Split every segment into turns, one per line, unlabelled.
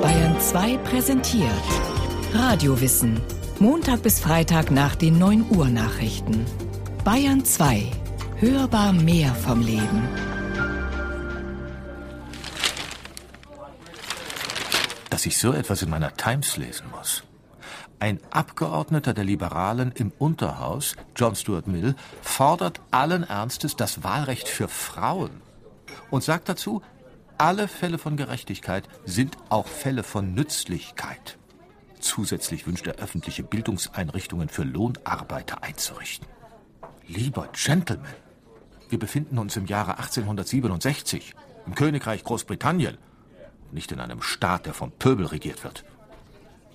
Bayern 2 präsentiert Radiowissen. Montag bis Freitag nach den 9 Uhr Nachrichten. Bayern 2. Hörbar mehr vom Leben.
Dass ich so etwas in meiner Times lesen muss. Ein Abgeordneter der Liberalen im Unterhaus, John Stuart Mill, fordert allen Ernstes das Wahlrecht für Frauen und sagt dazu, alle Fälle von Gerechtigkeit sind auch Fälle von Nützlichkeit. Zusätzlich wünscht er öffentliche Bildungseinrichtungen für Lohnarbeiter einzurichten. Lieber Gentleman, wir befinden uns im Jahre 1867 im Königreich Großbritannien, nicht in einem Staat, der vom Pöbel regiert wird.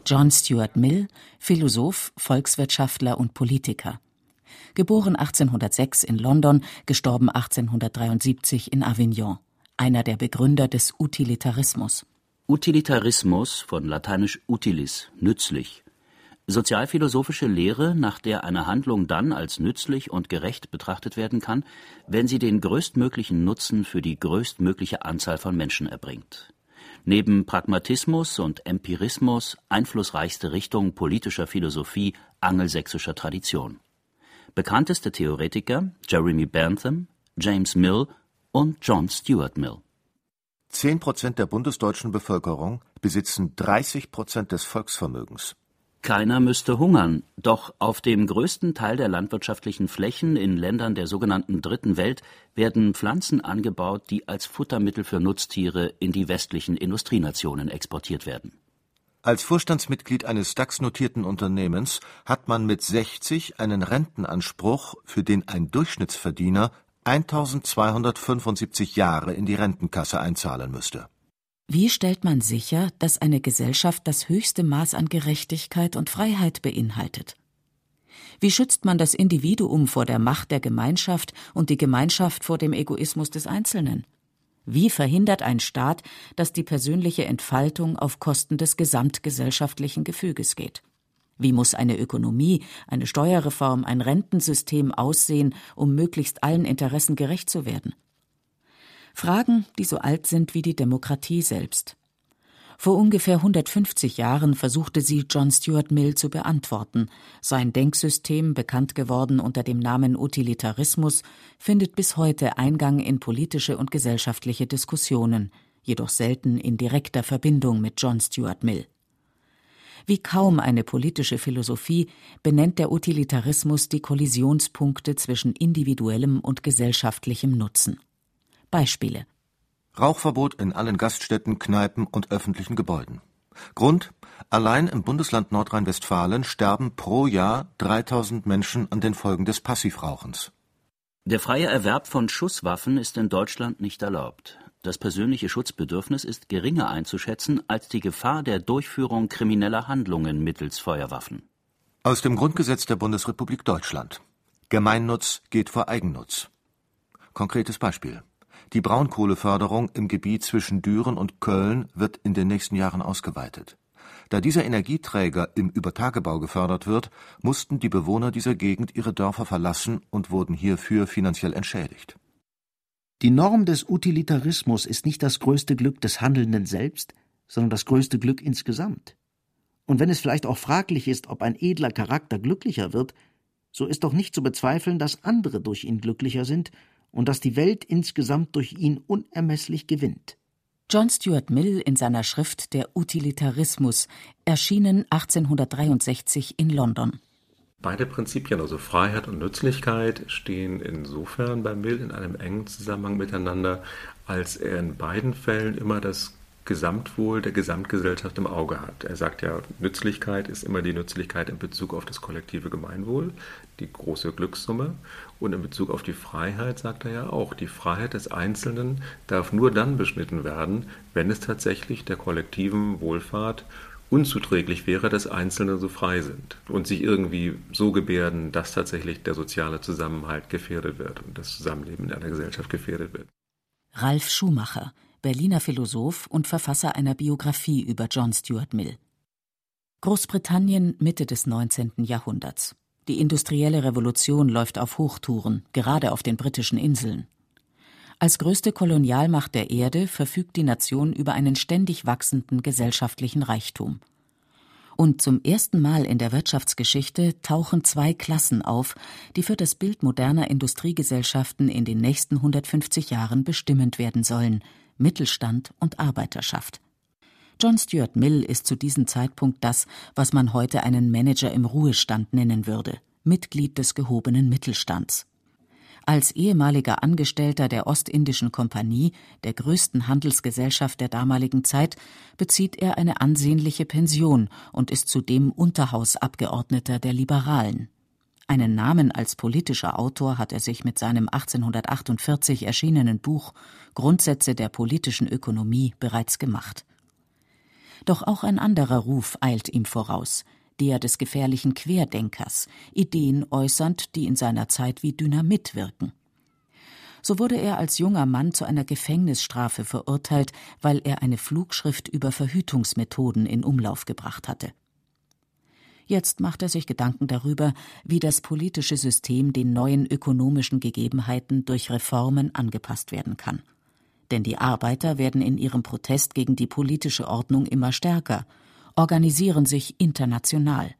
John Stuart Mill, Philosoph, Volkswirtschaftler und Politiker. Geboren 1806 in London, gestorben 1873 in Avignon. Einer der Begründer des Utilitarismus.
Utilitarismus von lateinisch utilis, nützlich. Sozialphilosophische Lehre, nach der eine Handlung dann als nützlich und gerecht betrachtet werden kann, wenn sie den größtmöglichen Nutzen für die größtmögliche Anzahl von Menschen erbringt neben Pragmatismus und Empirismus einflussreichste Richtung politischer Philosophie angelsächsischer Tradition. Bekannteste Theoretiker Jeremy Bentham, James Mill und John Stuart Mill.
Zehn Prozent der bundesdeutschen Bevölkerung besitzen 30 Prozent des Volksvermögens.
Keiner müsste hungern, doch auf dem größten Teil der landwirtschaftlichen Flächen in Ländern der sogenannten Dritten Welt werden Pflanzen angebaut, die als Futtermittel für Nutztiere in die westlichen Industrienationen exportiert werden.
Als Vorstandsmitglied eines DAX-notierten Unternehmens hat man mit 60 einen Rentenanspruch, für den ein Durchschnittsverdiener 1275 Jahre in die Rentenkasse einzahlen müsste.
Wie stellt man sicher, dass eine Gesellschaft das höchste Maß an Gerechtigkeit und Freiheit beinhaltet? Wie schützt man das Individuum vor der Macht der Gemeinschaft und die Gemeinschaft vor dem Egoismus des Einzelnen? Wie verhindert ein Staat, dass die persönliche Entfaltung auf Kosten des gesamtgesellschaftlichen Gefüges geht? Wie muss eine Ökonomie, eine Steuerreform, ein Rentensystem aussehen, um möglichst allen Interessen gerecht zu werden? Fragen, die so alt sind wie die Demokratie selbst. Vor ungefähr 150 Jahren versuchte sie John Stuart Mill zu beantworten. Sein Denksystem, bekannt geworden unter dem Namen Utilitarismus, findet bis heute Eingang in politische und gesellschaftliche Diskussionen, jedoch selten in direkter Verbindung mit John Stuart Mill. Wie kaum eine politische Philosophie benennt der Utilitarismus die Kollisionspunkte zwischen individuellem und gesellschaftlichem Nutzen. Beispiele.
Rauchverbot in allen Gaststätten, Kneipen und öffentlichen Gebäuden. Grund: Allein im Bundesland Nordrhein-Westfalen sterben pro Jahr 3000 Menschen an den Folgen des Passivrauchens.
Der freie Erwerb von Schusswaffen ist in Deutschland nicht erlaubt. Das persönliche Schutzbedürfnis ist geringer einzuschätzen als die Gefahr der Durchführung krimineller Handlungen mittels Feuerwaffen.
Aus dem Grundgesetz der Bundesrepublik Deutschland. Gemeinnutz geht vor Eigennutz. Konkretes Beispiel. Die Braunkohleförderung im Gebiet zwischen Düren und Köln wird in den nächsten Jahren ausgeweitet. Da dieser Energieträger im Übertagebau gefördert wird, mussten die Bewohner dieser Gegend ihre Dörfer verlassen und wurden hierfür finanziell entschädigt.
Die Norm des Utilitarismus ist nicht das größte Glück des Handelnden selbst, sondern das größte Glück insgesamt. Und wenn es vielleicht auch fraglich ist, ob ein edler Charakter glücklicher wird, so ist doch nicht zu bezweifeln, dass andere durch ihn glücklicher sind und dass die Welt insgesamt durch ihn unermesslich gewinnt.
John Stuart Mill in seiner Schrift Der Utilitarismus, erschienen 1863 in London.
Beide Prinzipien, also Freiheit und Nützlichkeit, stehen insofern bei Mill in einem engen Zusammenhang miteinander, als er in beiden Fällen immer das Gesamtwohl der Gesamtgesellschaft im Auge hat. Er sagt ja, Nützlichkeit ist immer die Nützlichkeit in Bezug auf das kollektive Gemeinwohl, die große Glückssumme. Und in Bezug auf die Freiheit sagt er ja auch, die Freiheit des Einzelnen darf nur dann beschnitten werden, wenn es tatsächlich der kollektiven Wohlfahrt unzuträglich wäre, dass Einzelne so frei sind und sich irgendwie so gebärden, dass tatsächlich der soziale Zusammenhalt gefährdet wird und das Zusammenleben in einer Gesellschaft gefährdet wird.
Ralf Schumacher Berliner Philosoph und Verfasser einer Biografie über John Stuart Mill. Großbritannien Mitte des 19. Jahrhunderts. Die industrielle Revolution läuft auf Hochtouren, gerade auf den britischen Inseln. Als größte Kolonialmacht der Erde verfügt die Nation über einen ständig wachsenden gesellschaftlichen Reichtum. Und zum ersten Mal in der Wirtschaftsgeschichte tauchen zwei Klassen auf, die für das Bild moderner Industriegesellschaften in den nächsten 150 Jahren bestimmend werden sollen Mittelstand und Arbeiterschaft. John Stuart Mill ist zu diesem Zeitpunkt das, was man heute einen Manager im Ruhestand nennen würde, Mitglied des gehobenen Mittelstands. Als ehemaliger Angestellter der Ostindischen Kompanie, der größten Handelsgesellschaft der damaligen Zeit, bezieht er eine ansehnliche Pension und ist zudem Unterhausabgeordneter der Liberalen. Einen Namen als politischer Autor hat er sich mit seinem 1848 erschienenen Buch Grundsätze der politischen Ökonomie bereits gemacht. Doch auch ein anderer Ruf eilt ihm voraus, der des gefährlichen Querdenkers, Ideen äußernd, die in seiner Zeit wie Dynamit wirken. So wurde er als junger Mann zu einer Gefängnisstrafe verurteilt, weil er eine Flugschrift über Verhütungsmethoden in Umlauf gebracht hatte. Jetzt macht er sich Gedanken darüber, wie das politische System den neuen ökonomischen Gegebenheiten durch Reformen angepasst werden kann. Denn die Arbeiter werden in ihrem Protest gegen die politische Ordnung immer stärker, organisieren sich international.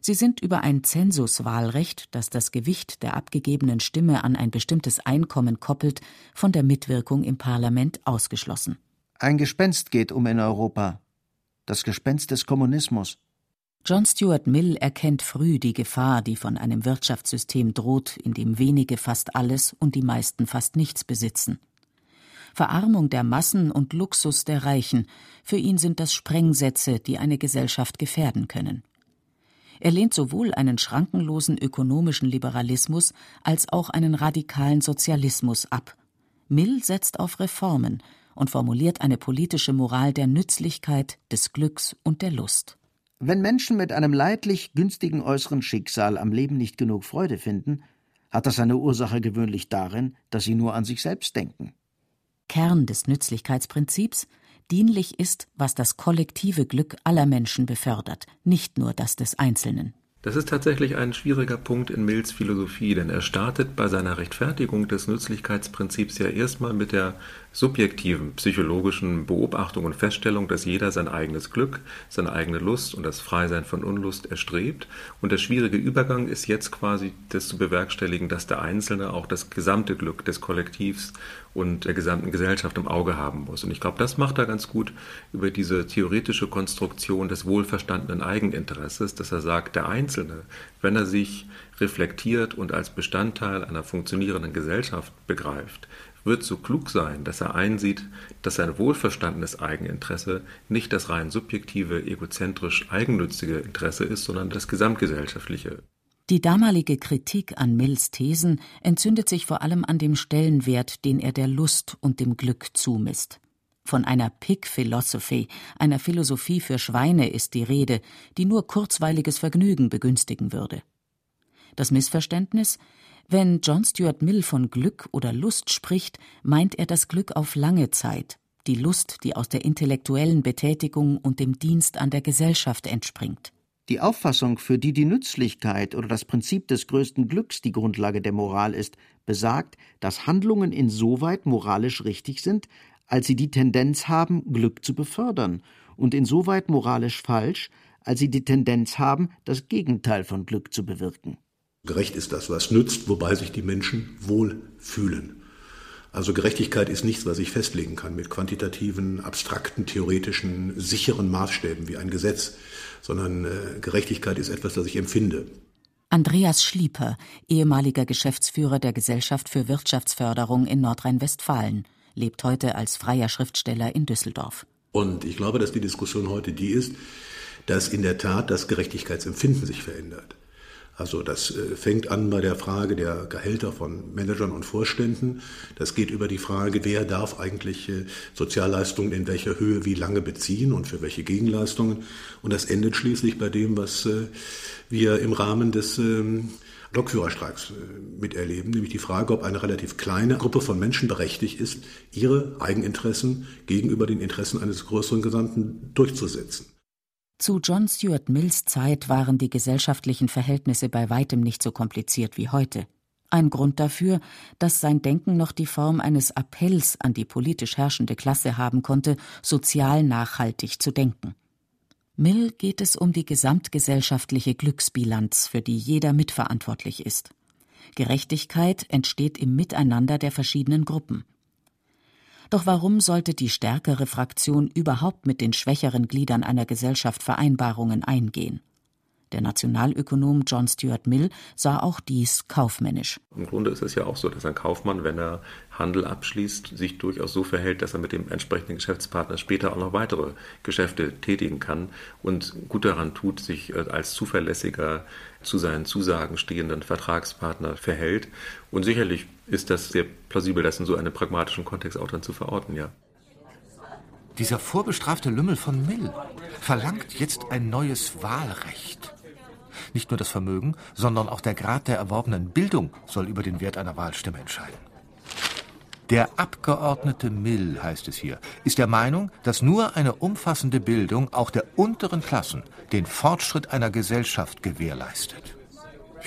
Sie sind über ein Zensuswahlrecht, das das Gewicht der abgegebenen Stimme an ein bestimmtes Einkommen koppelt, von der Mitwirkung im Parlament ausgeschlossen.
Ein Gespenst geht um in Europa. Das Gespenst des Kommunismus.
John Stuart Mill erkennt früh die Gefahr, die von einem Wirtschaftssystem droht, in dem wenige fast alles und die meisten fast nichts besitzen. Verarmung der Massen und Luxus der Reichen, für ihn sind das Sprengsätze, die eine Gesellschaft gefährden können. Er lehnt sowohl einen schrankenlosen ökonomischen Liberalismus als auch einen radikalen Sozialismus ab. Mill setzt auf Reformen und formuliert eine politische Moral der Nützlichkeit, des Glücks und der Lust.
Wenn Menschen mit einem leidlich günstigen äußeren Schicksal am Leben nicht genug Freude finden, hat das seine Ursache gewöhnlich darin, dass sie nur an sich selbst denken.
Kern des Nützlichkeitsprinzips, dienlich ist, was das kollektive Glück aller Menschen befördert, nicht nur das des Einzelnen.
Das ist tatsächlich ein schwieriger Punkt in Mills Philosophie, denn er startet bei seiner Rechtfertigung des Nützlichkeitsprinzips ja erstmal mit der subjektiven psychologischen Beobachtung und Feststellung, dass jeder sein eigenes Glück, seine eigene Lust und das Freisein von Unlust erstrebt. Und der schwierige Übergang ist jetzt quasi das zu bewerkstelligen, dass der Einzelne auch das gesamte Glück des Kollektivs und der gesamten Gesellschaft im Auge haben muss. Und ich glaube, das macht er ganz gut über diese theoretische Konstruktion des wohlverstandenen Eigeninteresses, dass er sagt, der Einzelne, wenn er sich reflektiert und als Bestandteil einer funktionierenden Gesellschaft begreift, wird so klug sein, dass er einsieht, dass sein wohlverstandenes Eigeninteresse nicht das rein subjektive, egozentrisch eigennützige Interesse ist, sondern das gesamtgesellschaftliche.
Die damalige Kritik an Mills Thesen entzündet sich vor allem an dem Stellenwert, den er der Lust und dem Glück zumisst. Von einer Pig Philosophy, einer Philosophie für Schweine, ist die Rede, die nur kurzweiliges Vergnügen begünstigen würde. Das Missverständnis wenn John Stuart Mill von Glück oder Lust spricht, meint er das Glück auf lange Zeit, die Lust, die aus der intellektuellen Betätigung und dem Dienst an der Gesellschaft entspringt.
Die Auffassung, für die die Nützlichkeit oder das Prinzip des größten Glücks die Grundlage der Moral ist, besagt, dass Handlungen insoweit moralisch richtig sind, als sie die Tendenz haben, Glück zu befördern, und insoweit moralisch falsch, als sie die Tendenz haben, das Gegenteil von Glück zu bewirken.
Gerecht ist das, was nützt, wobei sich die Menschen wohl fühlen. Also Gerechtigkeit ist nichts, was ich festlegen kann mit quantitativen, abstrakten, theoretischen, sicheren Maßstäben wie ein Gesetz, sondern äh, Gerechtigkeit ist etwas, das ich empfinde.
Andreas Schlieper, ehemaliger Geschäftsführer der Gesellschaft für Wirtschaftsförderung in Nordrhein-Westfalen, lebt heute als freier Schriftsteller in Düsseldorf.
Und ich glaube, dass die Diskussion heute die ist, dass in der Tat das Gerechtigkeitsempfinden sich verändert. Also das äh, fängt an bei der Frage der Gehälter von Managern und Vorständen. Das geht über die Frage, wer darf eigentlich äh, Sozialleistungen in welcher Höhe wie lange beziehen und für welche Gegenleistungen. Und das endet schließlich bei dem, was äh, wir im Rahmen des ähm, Lokführerstreiks miterleben, nämlich die Frage, ob eine relativ kleine Gruppe von Menschen berechtigt ist, ihre Eigeninteressen gegenüber den Interessen eines größeren Gesamten durchzusetzen.
Zu John Stuart Mills Zeit waren die gesellschaftlichen Verhältnisse bei weitem nicht so kompliziert wie heute. Ein Grund dafür, dass sein Denken noch die Form eines Appells an die politisch herrschende Klasse haben konnte, sozial nachhaltig zu denken. Mill geht es um die gesamtgesellschaftliche Glücksbilanz, für die jeder mitverantwortlich ist. Gerechtigkeit entsteht im Miteinander der verschiedenen Gruppen. Doch warum sollte die stärkere Fraktion überhaupt mit den schwächeren Gliedern einer Gesellschaft Vereinbarungen eingehen? Der Nationalökonom John Stuart Mill sah auch dies kaufmännisch.
Im Grunde ist es ja auch so, dass ein Kaufmann, wenn er Handel abschließt, sich durchaus so verhält, dass er mit dem entsprechenden Geschäftspartner später auch noch weitere Geschäfte tätigen kann und gut daran tut, sich äh, als zuverlässiger zu seinen Zusagen stehenden Vertragspartner verhält. Und sicherlich ist das sehr plausibel, das in so einem pragmatischen Kontext auch dann zu verorten, ja.
Dieser vorbestrafte Lümmel von Mill verlangt jetzt ein neues Wahlrecht. Nicht nur das Vermögen, sondern auch der Grad der erworbenen Bildung soll über den Wert einer Wahlstimme entscheiden. Der Abgeordnete Mill, heißt es hier, ist der Meinung, dass nur eine umfassende Bildung auch der unteren Klassen den Fortschritt einer Gesellschaft gewährleistet.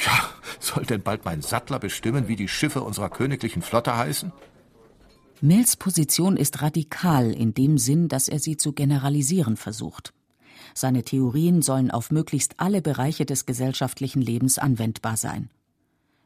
Ja, soll denn bald mein Sattler bestimmen, wie die Schiffe unserer königlichen Flotte heißen?
Mills Position ist radikal in dem Sinn, dass er sie zu generalisieren versucht. Seine Theorien sollen auf möglichst alle Bereiche des gesellschaftlichen Lebens anwendbar sein.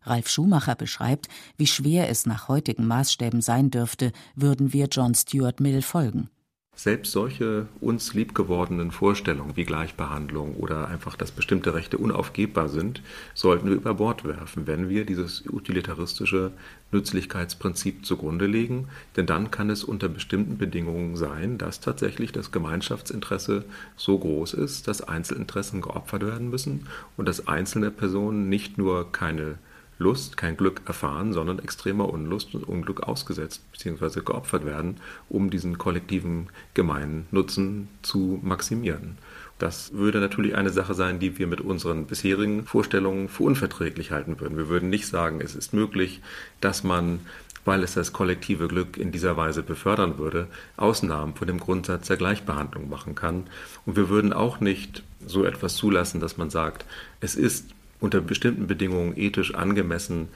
Ralf Schumacher beschreibt, wie schwer es nach heutigen Maßstäben sein dürfte, würden wir John Stuart Mill folgen.
Selbst solche uns liebgewordenen Vorstellungen wie Gleichbehandlung oder einfach, dass bestimmte Rechte unaufgebbar sind, sollten wir über Bord werfen, wenn wir dieses utilitaristische Nützlichkeitsprinzip zugrunde legen. Denn dann kann es unter bestimmten Bedingungen sein, dass tatsächlich das Gemeinschaftsinteresse so groß ist, dass Einzelinteressen geopfert werden müssen und dass einzelne Personen nicht nur keine Lust, kein Glück erfahren, sondern extremer Unlust und Unglück ausgesetzt bzw. geopfert werden, um diesen kollektiven Gemeinnutzen zu maximieren. Das würde natürlich eine Sache sein, die wir mit unseren bisherigen Vorstellungen für unverträglich halten würden. Wir würden nicht sagen, es ist möglich, dass man, weil es das kollektive Glück in dieser Weise befördern würde, Ausnahmen von dem Grundsatz der Gleichbehandlung machen kann. Und wir würden auch nicht so etwas zulassen, dass man sagt, es ist unter bestimmten Bedingungen ethisch angemessen,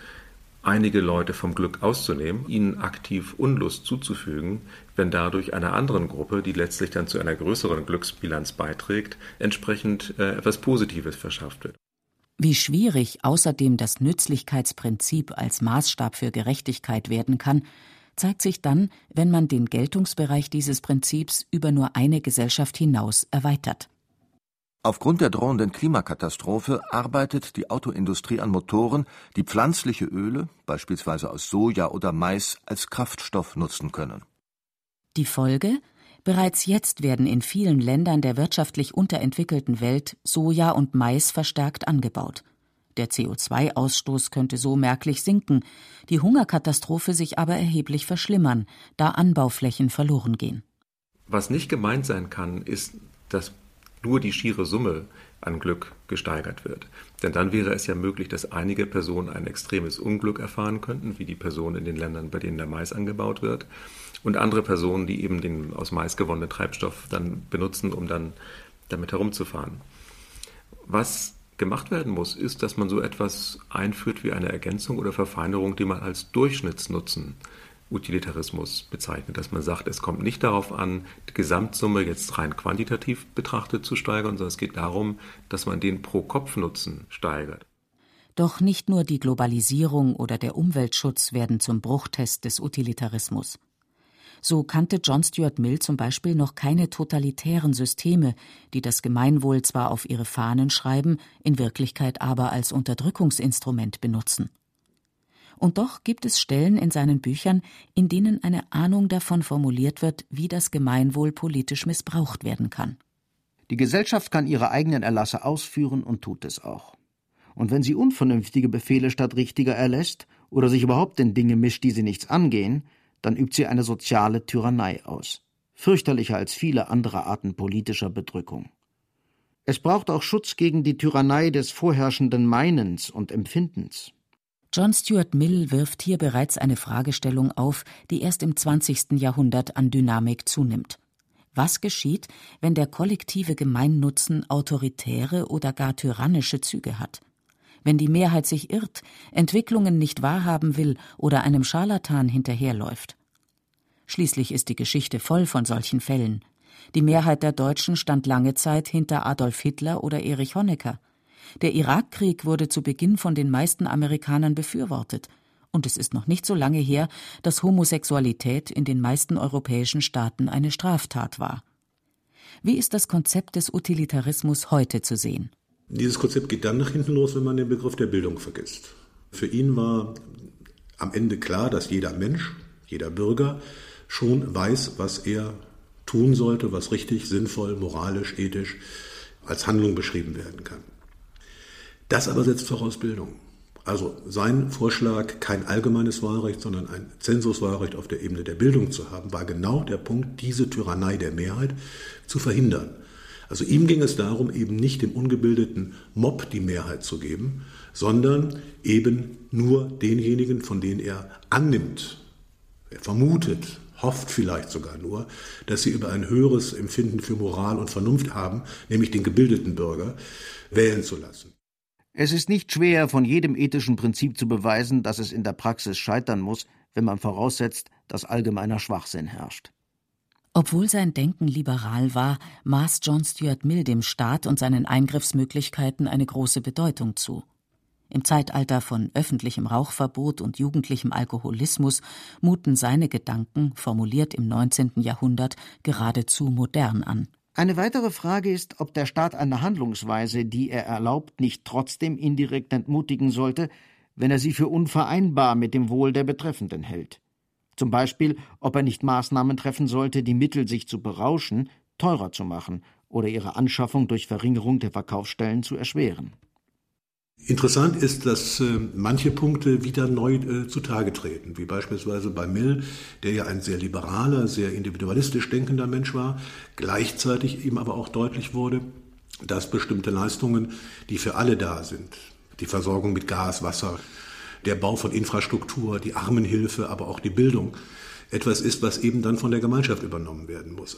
einige Leute vom Glück auszunehmen, ihnen aktiv Unlust zuzufügen, wenn dadurch einer anderen Gruppe, die letztlich dann zu einer größeren Glücksbilanz beiträgt, entsprechend äh, etwas Positives verschafft wird.
Wie schwierig außerdem das Nützlichkeitsprinzip als Maßstab für Gerechtigkeit werden kann, zeigt sich dann, wenn man den Geltungsbereich dieses Prinzips über nur eine Gesellschaft hinaus erweitert.
Aufgrund der drohenden Klimakatastrophe arbeitet die Autoindustrie an Motoren, die pflanzliche Öle, beispielsweise aus Soja oder Mais, als Kraftstoff nutzen können.
Die Folge? Bereits jetzt werden in vielen Ländern der wirtschaftlich unterentwickelten Welt Soja und Mais verstärkt angebaut. Der CO2-Ausstoß könnte so merklich sinken, die Hungerkatastrophe sich aber erheblich verschlimmern, da Anbauflächen verloren gehen.
Was nicht gemeint sein kann, ist, dass nur die schiere Summe an Glück gesteigert wird. Denn dann wäre es ja möglich, dass einige Personen ein extremes Unglück erfahren könnten, wie die Personen in den Ländern, bei denen der Mais angebaut wird, und andere Personen, die eben den aus Mais gewonnenen Treibstoff dann benutzen, um dann damit herumzufahren. Was gemacht werden muss, ist, dass man so etwas einführt wie eine Ergänzung oder Verfeinerung, die man als Durchschnittsnutzen Utilitarismus bezeichnet, dass man sagt, es kommt nicht darauf an, die Gesamtsumme jetzt rein quantitativ betrachtet zu steigern, sondern es geht darum, dass man den Pro-Kopf-Nutzen steigert.
Doch nicht nur die Globalisierung oder der Umweltschutz werden zum Bruchtest des Utilitarismus. So kannte John Stuart Mill zum Beispiel noch keine totalitären Systeme, die das Gemeinwohl zwar auf ihre Fahnen schreiben, in Wirklichkeit aber als Unterdrückungsinstrument benutzen. Und doch gibt es Stellen in seinen Büchern, in denen eine Ahnung davon formuliert wird, wie das Gemeinwohl politisch missbraucht werden kann.
Die Gesellschaft kann ihre eigenen Erlasse ausführen und tut es auch. Und wenn sie unvernünftige Befehle statt richtiger erlässt oder sich überhaupt in Dinge mischt, die sie nichts angehen, dann übt sie eine soziale Tyrannei aus, fürchterlicher als viele andere Arten politischer Bedrückung. Es braucht auch Schutz gegen die Tyrannei des vorherrschenden Meinens und Empfindens.
John Stuart Mill wirft hier bereits eine Fragestellung auf, die erst im 20. Jahrhundert an Dynamik zunimmt. Was geschieht, wenn der kollektive Gemeinnutzen autoritäre oder gar tyrannische Züge hat? wenn die Mehrheit sich irrt, Entwicklungen nicht wahrhaben will oder einem Scharlatan hinterherläuft. Schließlich ist die Geschichte voll von solchen Fällen. Die Mehrheit der Deutschen stand lange Zeit hinter Adolf Hitler oder Erich Honecker. Der Irakkrieg wurde zu Beginn von den meisten Amerikanern befürwortet. Und es ist noch nicht so lange her, dass Homosexualität in den meisten europäischen Staaten eine Straftat war. Wie ist das Konzept des Utilitarismus heute zu sehen?
Dieses Konzept geht dann nach hinten los, wenn man den Begriff der Bildung vergisst. Für ihn war am Ende klar, dass jeder Mensch, jeder Bürger schon weiß, was er tun sollte, was richtig, sinnvoll, moralisch, ethisch als Handlung beschrieben werden kann. Das aber setzt voraus Bildung. Also sein Vorschlag, kein allgemeines Wahlrecht, sondern ein Zensuswahlrecht auf der Ebene der Bildung zu haben, war genau der Punkt, diese Tyrannei der Mehrheit zu verhindern. Also ihm ging es darum, eben nicht dem ungebildeten Mob die Mehrheit zu geben, sondern eben nur denjenigen, von denen er annimmt, er vermutet, hofft vielleicht sogar nur, dass sie über ein höheres Empfinden für Moral und Vernunft haben, nämlich den gebildeten Bürger, wählen zu lassen.
Es ist nicht schwer, von jedem ethischen Prinzip zu beweisen, dass es in der Praxis scheitern muss, wenn man voraussetzt, dass allgemeiner Schwachsinn herrscht.
Obwohl sein Denken liberal war, maß John Stuart Mill dem Staat und seinen Eingriffsmöglichkeiten eine große Bedeutung zu. Im Zeitalter von öffentlichem Rauchverbot und jugendlichem Alkoholismus muten seine Gedanken, formuliert im 19. Jahrhundert, geradezu modern an.
Eine weitere Frage ist, ob der Staat eine Handlungsweise, die er erlaubt, nicht trotzdem indirekt entmutigen sollte, wenn er sie für unvereinbar mit dem Wohl der Betreffenden hält. Zum Beispiel, ob er nicht Maßnahmen treffen sollte, die Mittel, sich zu berauschen, teurer zu machen oder ihre Anschaffung durch Verringerung der Verkaufsstellen zu erschweren.
Interessant ist, dass äh, manche Punkte wieder neu äh, zutage treten, wie beispielsweise bei Mill, der ja ein sehr liberaler, sehr individualistisch denkender Mensch war, gleichzeitig ihm aber auch deutlich wurde, dass bestimmte Leistungen, die für alle da sind, die Versorgung mit Gas, Wasser, der Bau von Infrastruktur, die Armenhilfe, aber auch die Bildung, etwas ist, was eben dann von der Gemeinschaft übernommen werden muss.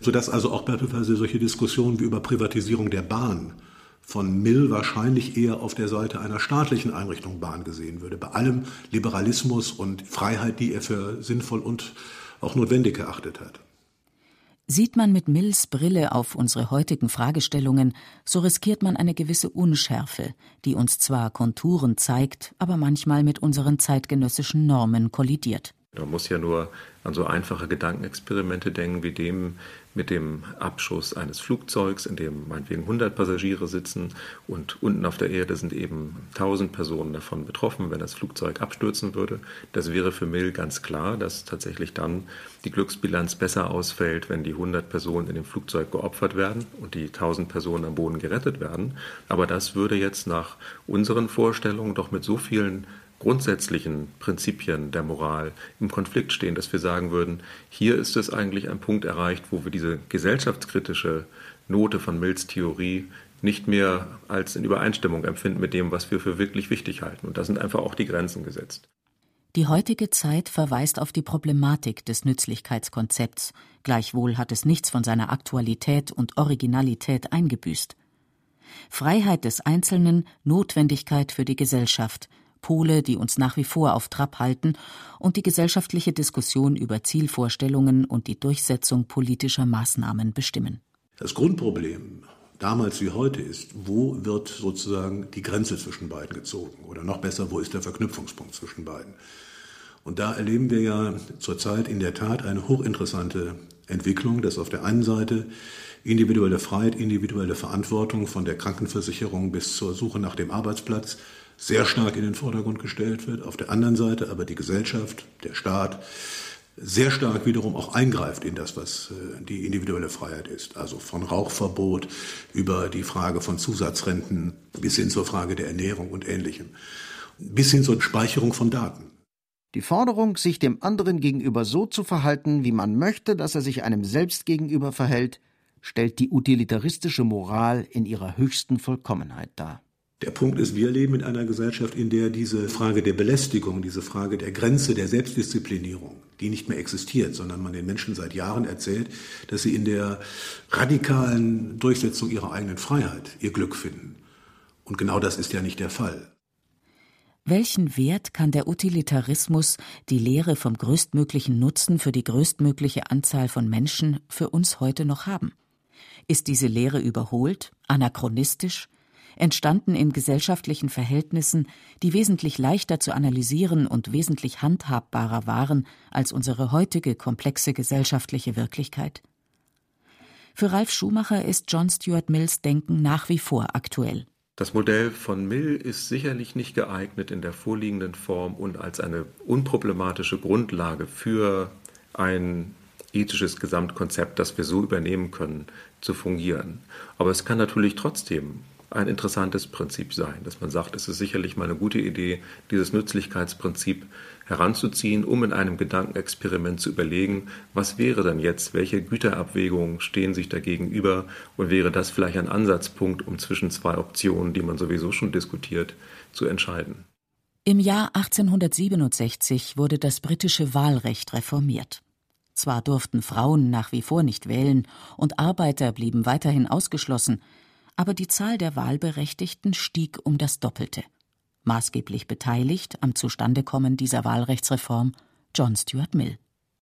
Sodass also auch beispielsweise solche Diskussionen wie über Privatisierung der Bahn von Mill wahrscheinlich eher auf der Seite einer staatlichen Einrichtung Bahn gesehen würde, bei allem Liberalismus und Freiheit, die er für sinnvoll und auch notwendig erachtet hat.
Sieht man mit Mills Brille auf unsere heutigen Fragestellungen, so riskiert man eine gewisse Unschärfe, die uns zwar Konturen zeigt, aber manchmal mit unseren zeitgenössischen Normen kollidiert.
Man muss ja nur an so einfache Gedankenexperimente denken, wie dem mit dem Abschuss eines Flugzeugs, in dem meinetwegen 100 Passagiere sitzen und unten auf der Erde sind eben 1000 Personen davon betroffen, wenn das Flugzeug abstürzen würde. Das wäre für Mill ganz klar, dass tatsächlich dann die Glücksbilanz besser ausfällt, wenn die 100 Personen in dem Flugzeug geopfert werden und die 1000 Personen am Boden gerettet werden. Aber das würde jetzt nach unseren Vorstellungen doch mit so vielen grundsätzlichen Prinzipien der Moral im Konflikt stehen, dass wir sagen würden, hier ist es eigentlich ein Punkt erreicht, wo wir diese gesellschaftskritische Note von Mills Theorie nicht mehr als in Übereinstimmung empfinden mit dem, was wir für wirklich wichtig halten. Und da sind einfach auch die Grenzen gesetzt.
Die heutige Zeit verweist auf die Problematik des Nützlichkeitskonzepts, gleichwohl hat es nichts von seiner Aktualität und Originalität eingebüßt. Freiheit des Einzelnen, Notwendigkeit für die Gesellschaft, Pole, die uns nach wie vor auf Trab halten, und die gesellschaftliche Diskussion über Zielvorstellungen und die Durchsetzung politischer Maßnahmen bestimmen.
Das Grundproblem damals wie heute ist, wo wird sozusagen die Grenze zwischen beiden gezogen? Oder noch besser, wo ist der Verknüpfungspunkt zwischen beiden? Und da erleben wir ja zurzeit in der Tat eine hochinteressante Entwicklung, dass auf der einen Seite individuelle Freiheit, individuelle Verantwortung von der Krankenversicherung bis zur Suche nach dem Arbeitsplatz sehr stark in den Vordergrund gestellt wird, auf der anderen Seite aber die Gesellschaft, der Staat, sehr stark wiederum auch eingreift in das, was äh, die individuelle Freiheit ist. Also von Rauchverbot über die Frage von Zusatzrenten bis hin zur Frage der Ernährung und Ähnlichem. Bis hin zur Speicherung von Daten.
Die Forderung, sich dem anderen gegenüber so zu verhalten, wie man möchte, dass er sich einem selbst gegenüber verhält, stellt die utilitaristische Moral in ihrer höchsten Vollkommenheit dar.
Der Punkt ist, wir leben in einer Gesellschaft, in der diese Frage der Belästigung, diese Frage der Grenze der Selbstdisziplinierung, die nicht mehr existiert, sondern man den Menschen seit Jahren erzählt, dass sie in der radikalen Durchsetzung ihrer eigenen Freiheit ihr Glück finden. Und genau das ist ja nicht der Fall.
Welchen Wert kann der Utilitarismus, die Lehre vom größtmöglichen Nutzen für die größtmögliche Anzahl von Menschen, für uns heute noch haben? Ist diese Lehre überholt, anachronistisch, entstanden in gesellschaftlichen Verhältnissen, die wesentlich leichter zu analysieren und wesentlich handhabbarer waren als unsere heutige komplexe gesellschaftliche Wirklichkeit? Für Ralf Schumacher ist John Stuart Mills Denken nach wie vor aktuell.
Das Modell von Mill ist sicherlich nicht geeignet in der vorliegenden Form und als eine unproblematische Grundlage für ein ethisches Gesamtkonzept, das wir so übernehmen können, zu fungieren. Aber es kann natürlich trotzdem ein interessantes Prinzip sein, dass man sagt, es ist sicherlich mal eine gute Idee, dieses Nützlichkeitsprinzip heranzuziehen, um in einem Gedankenexperiment zu überlegen, was wäre dann jetzt, welche Güterabwägungen stehen sich da gegenüber und wäre das vielleicht ein Ansatzpunkt, um zwischen zwei Optionen, die man sowieso schon diskutiert, zu entscheiden.
Im Jahr 1867 wurde das britische Wahlrecht reformiert. Zwar durften Frauen nach wie vor nicht wählen und Arbeiter blieben weiterhin ausgeschlossen, aber die Zahl der Wahlberechtigten stieg um das Doppelte. Maßgeblich beteiligt am Zustandekommen dieser Wahlrechtsreform John Stuart Mill.